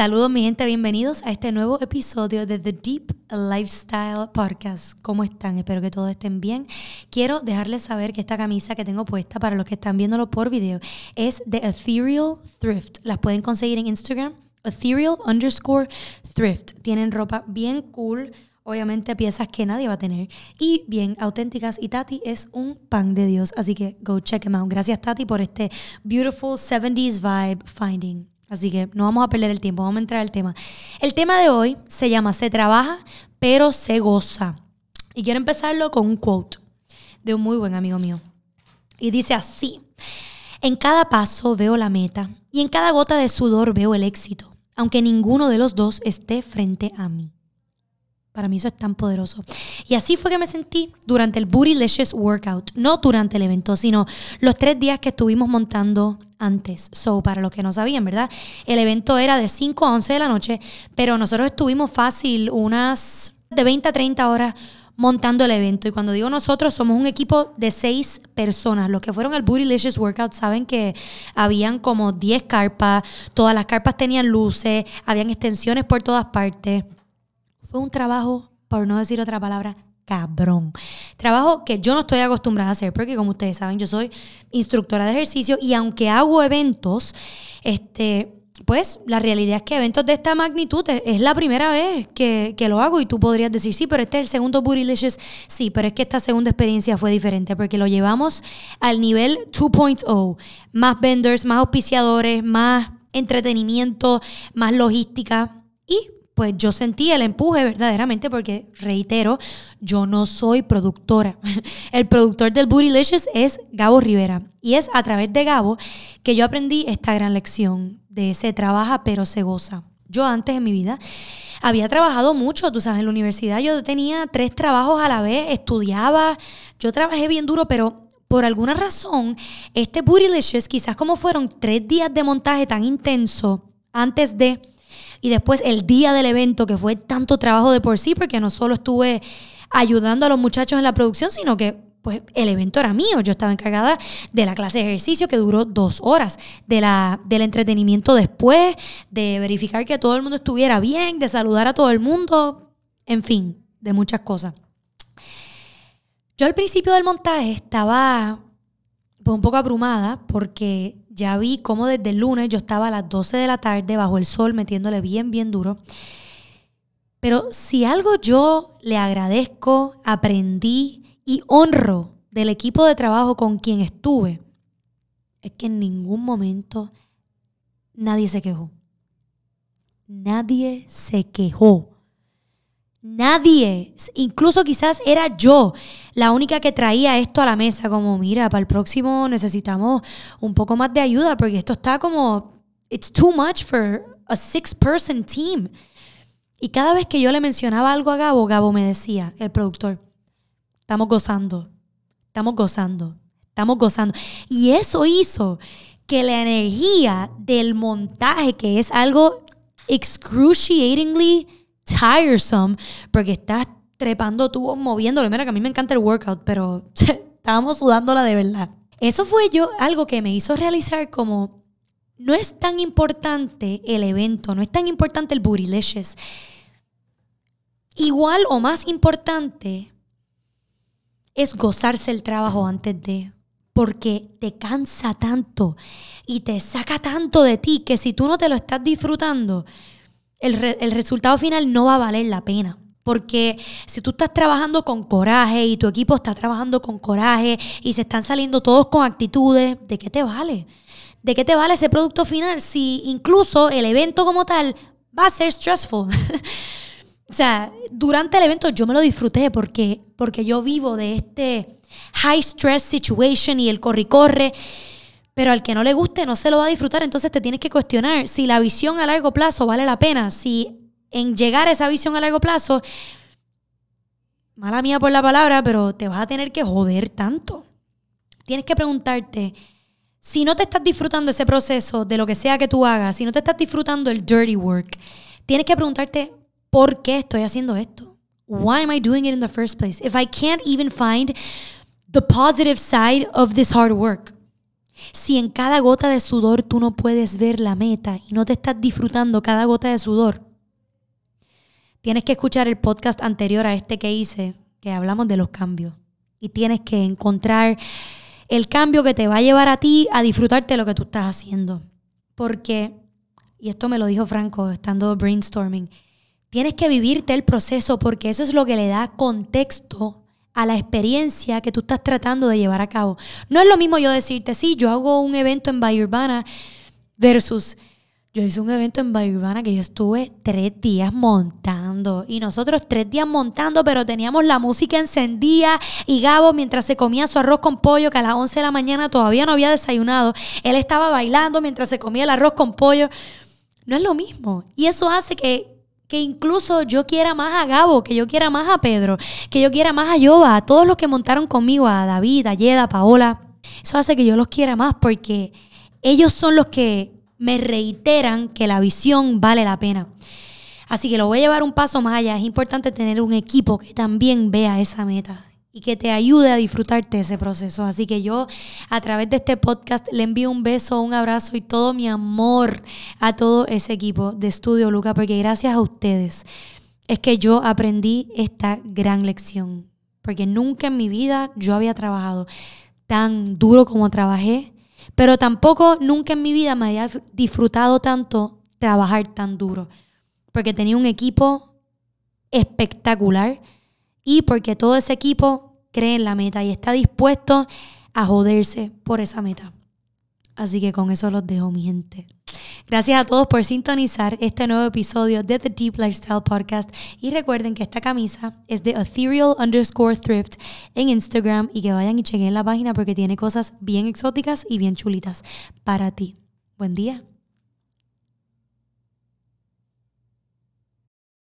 Saludos mi gente, bienvenidos a este nuevo episodio de The Deep Lifestyle Podcast. ¿Cómo están? Espero que todos estén bien. Quiero dejarles saber que esta camisa que tengo puesta para los que están viéndolo por video es de Ethereal Thrift. Las pueden conseguir en Instagram, ethereal underscore thrift. Tienen ropa bien cool, obviamente piezas que nadie va a tener y bien auténticas y Tati es un pan de Dios, así que go check them out. Gracias Tati por este beautiful 70s vibe finding. Así que no vamos a perder el tiempo, vamos a entrar al tema. El tema de hoy se llama Se trabaja, pero se goza. Y quiero empezarlo con un quote de un muy buen amigo mío. Y dice así, en cada paso veo la meta y en cada gota de sudor veo el éxito, aunque ninguno de los dos esté frente a mí. Para mí eso es tan poderoso. Y así fue que me sentí durante el Bootylicious Workout. No durante el evento, sino los tres días que estuvimos montando antes. So, para los que no sabían, ¿verdad? El evento era de 5 a 11 de la noche, pero nosotros estuvimos fácil unas de 20 a 30 horas montando el evento. Y cuando digo nosotros, somos un equipo de seis personas. Los que fueron al Bootylicious Workout saben que habían como 10 carpas, todas las carpas tenían luces, habían extensiones por todas partes. Fue un trabajo, por no decir otra palabra, cabrón. Trabajo que yo no estoy acostumbrada a hacer, porque como ustedes saben, yo soy instructora de ejercicio y aunque hago eventos, este, pues la realidad es que eventos de esta magnitud es la primera vez que, que, lo hago y tú podrías decir, sí, pero este es el segundo Bootylicious. Sí, pero es que esta segunda experiencia fue diferente porque lo llevamos al nivel 2.0. Más vendors, más auspiciadores, más entretenimiento, más logística y pues yo sentí el empuje verdaderamente porque, reitero, yo no soy productora. El productor del Bootylicious es Gabo Rivera. Y es a través de Gabo que yo aprendí esta gran lección de se trabaja pero se goza. Yo antes en mi vida había trabajado mucho, tú sabes, en la universidad yo tenía tres trabajos a la vez, estudiaba, yo trabajé bien duro, pero por alguna razón, este Bootylicious, quizás como fueron tres días de montaje tan intenso antes de y después el día del evento, que fue tanto trabajo de por sí, porque no solo estuve ayudando a los muchachos en la producción, sino que pues el evento era mío. Yo estaba encargada de la clase de ejercicio que duró dos horas, de la, del entretenimiento después, de verificar que todo el mundo estuviera bien, de saludar a todo el mundo, en fin, de muchas cosas. Yo al principio del montaje estaba pues, un poco abrumada porque ya vi cómo desde el lunes yo estaba a las 12 de la tarde bajo el sol metiéndole bien, bien duro. Pero si algo yo le agradezco, aprendí y honro del equipo de trabajo con quien estuve, es que en ningún momento nadie se quejó. Nadie se quejó. Nadie, incluso quizás era yo la única que traía esto a la mesa, como mira, para el próximo necesitamos un poco más de ayuda porque esto está como, it's too much for a six-person team. Y cada vez que yo le mencionaba algo a Gabo, Gabo me decía, el productor, estamos gozando, estamos gozando, estamos gozando. Y eso hizo que la energía del montaje, que es algo excruciatingly tiresome porque estás trepando tubos, moviéndolo. Mira que a mí me encanta el workout, pero estábamos sudándola de verdad. Eso fue yo algo que me hizo realizar como no es tan importante el evento, no es tan importante el bootylicious. Igual o más importante es gozarse el trabajo antes de, porque te cansa tanto y te saca tanto de ti que si tú no te lo estás disfrutando, el, resultado final no va a valer la pena. Porque si tú estás trabajando con coraje y tu equipo está trabajando con coraje y se están saliendo todos con actitudes, ¿de qué te vale? ¿De qué te vale ese producto final si incluso el evento como tal va a ser stressful? o sea, durante el evento yo me lo disfruté porque, porque yo vivo de este high stress situation y el corre-corre. Pero al que no le guste no se lo va a disfrutar, entonces te tienes que cuestionar si la visión a largo plazo vale la pena, si en llegar a esa visión a largo plazo, mala mía por la palabra, pero te vas a tener que joder tanto. Tienes que preguntarte, si no te estás disfrutando ese proceso de lo que sea que tú hagas, si no te estás disfrutando el dirty work, tienes que preguntarte, ¿por qué estoy haciendo esto? Why am I doing it in the first place? If I can't even find the positive side of this hard work. Si en cada gota de sudor tú no puedes ver la meta y no te estás disfrutando cada gota de sudor, tienes que escuchar el podcast anterior a este que hice, que hablamos de los cambios. Y tienes que encontrar el cambio que te va a llevar a ti a disfrutarte de lo que tú estás haciendo. Porque, y esto me lo dijo Franco estando brainstorming, tienes que vivirte el proceso porque eso es lo que le da contexto a la experiencia que tú estás tratando de llevar a cabo. No es lo mismo yo decirte, sí, yo hago un evento en Bahía Urbana versus yo hice un evento en Bahía Urbana que yo estuve tres días montando. Y nosotros tres días montando, pero teníamos la música encendida. Y Gabo, mientras se comía su arroz con pollo, que a las 11 de la mañana todavía no había desayunado, él estaba bailando mientras se comía el arroz con pollo. No es lo mismo. Y eso hace que, que incluso yo quiera más a Gabo, que yo quiera más a Pedro, que yo quiera más a Yoba, a todos los que montaron conmigo, a David, a Yeda, a Paola. Eso hace que yo los quiera más porque ellos son los que me reiteran que la visión vale la pena. Así que lo voy a llevar un paso más allá. Es importante tener un equipo que también vea esa meta y que te ayude a disfrutarte ese proceso. Así que yo a través de este podcast le envío un beso, un abrazo y todo mi amor a todo ese equipo de estudio, Luca, porque gracias a ustedes es que yo aprendí esta gran lección. Porque nunca en mi vida yo había trabajado tan duro como trabajé pero tampoco nunca en mi vida me había disfrutado tanto trabajar tan duro. Porque tenía un equipo espectacular y porque todo ese equipo cree en la meta y está dispuesto a joderse por esa meta. Así que con eso los dejo, mi gente. Gracias a todos por sintonizar este nuevo episodio de The Deep Lifestyle Podcast. Y recuerden que esta camisa es de ethereal underscore thrift en Instagram y que vayan y chequen la página porque tiene cosas bien exóticas y bien chulitas para ti. Buen día.